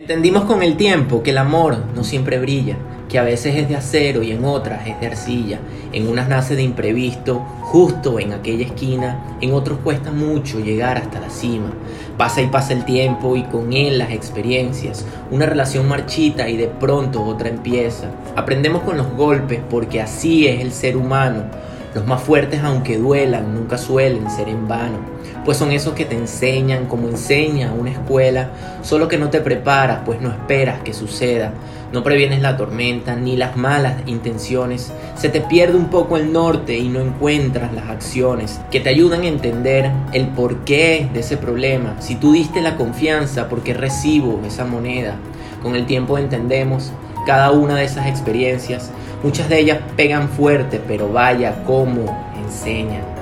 Entendimos con el tiempo que el amor no siempre brilla, que a veces es de acero y en otras es de arcilla, en unas nace de imprevisto, justo en aquella esquina, en otros cuesta mucho llegar hasta la cima. Pasa y pasa el tiempo y con él las experiencias, una relación marchita y de pronto otra empieza. Aprendemos con los golpes porque así es el ser humano. Los más fuertes aunque duelan nunca suelen ser en vano, pues son esos que te enseñan como enseña una escuela, solo que no te preparas pues no esperas que suceda, no previenes la tormenta ni las malas intenciones, se te pierde un poco el norte y no encuentras las acciones que te ayudan a entender el porqué de ese problema, si tú diste la confianza porque recibo esa moneda, con el tiempo entendemos cada una de esas experiencias. Muchas de ellas pegan fuerte, pero vaya cómo enseñan.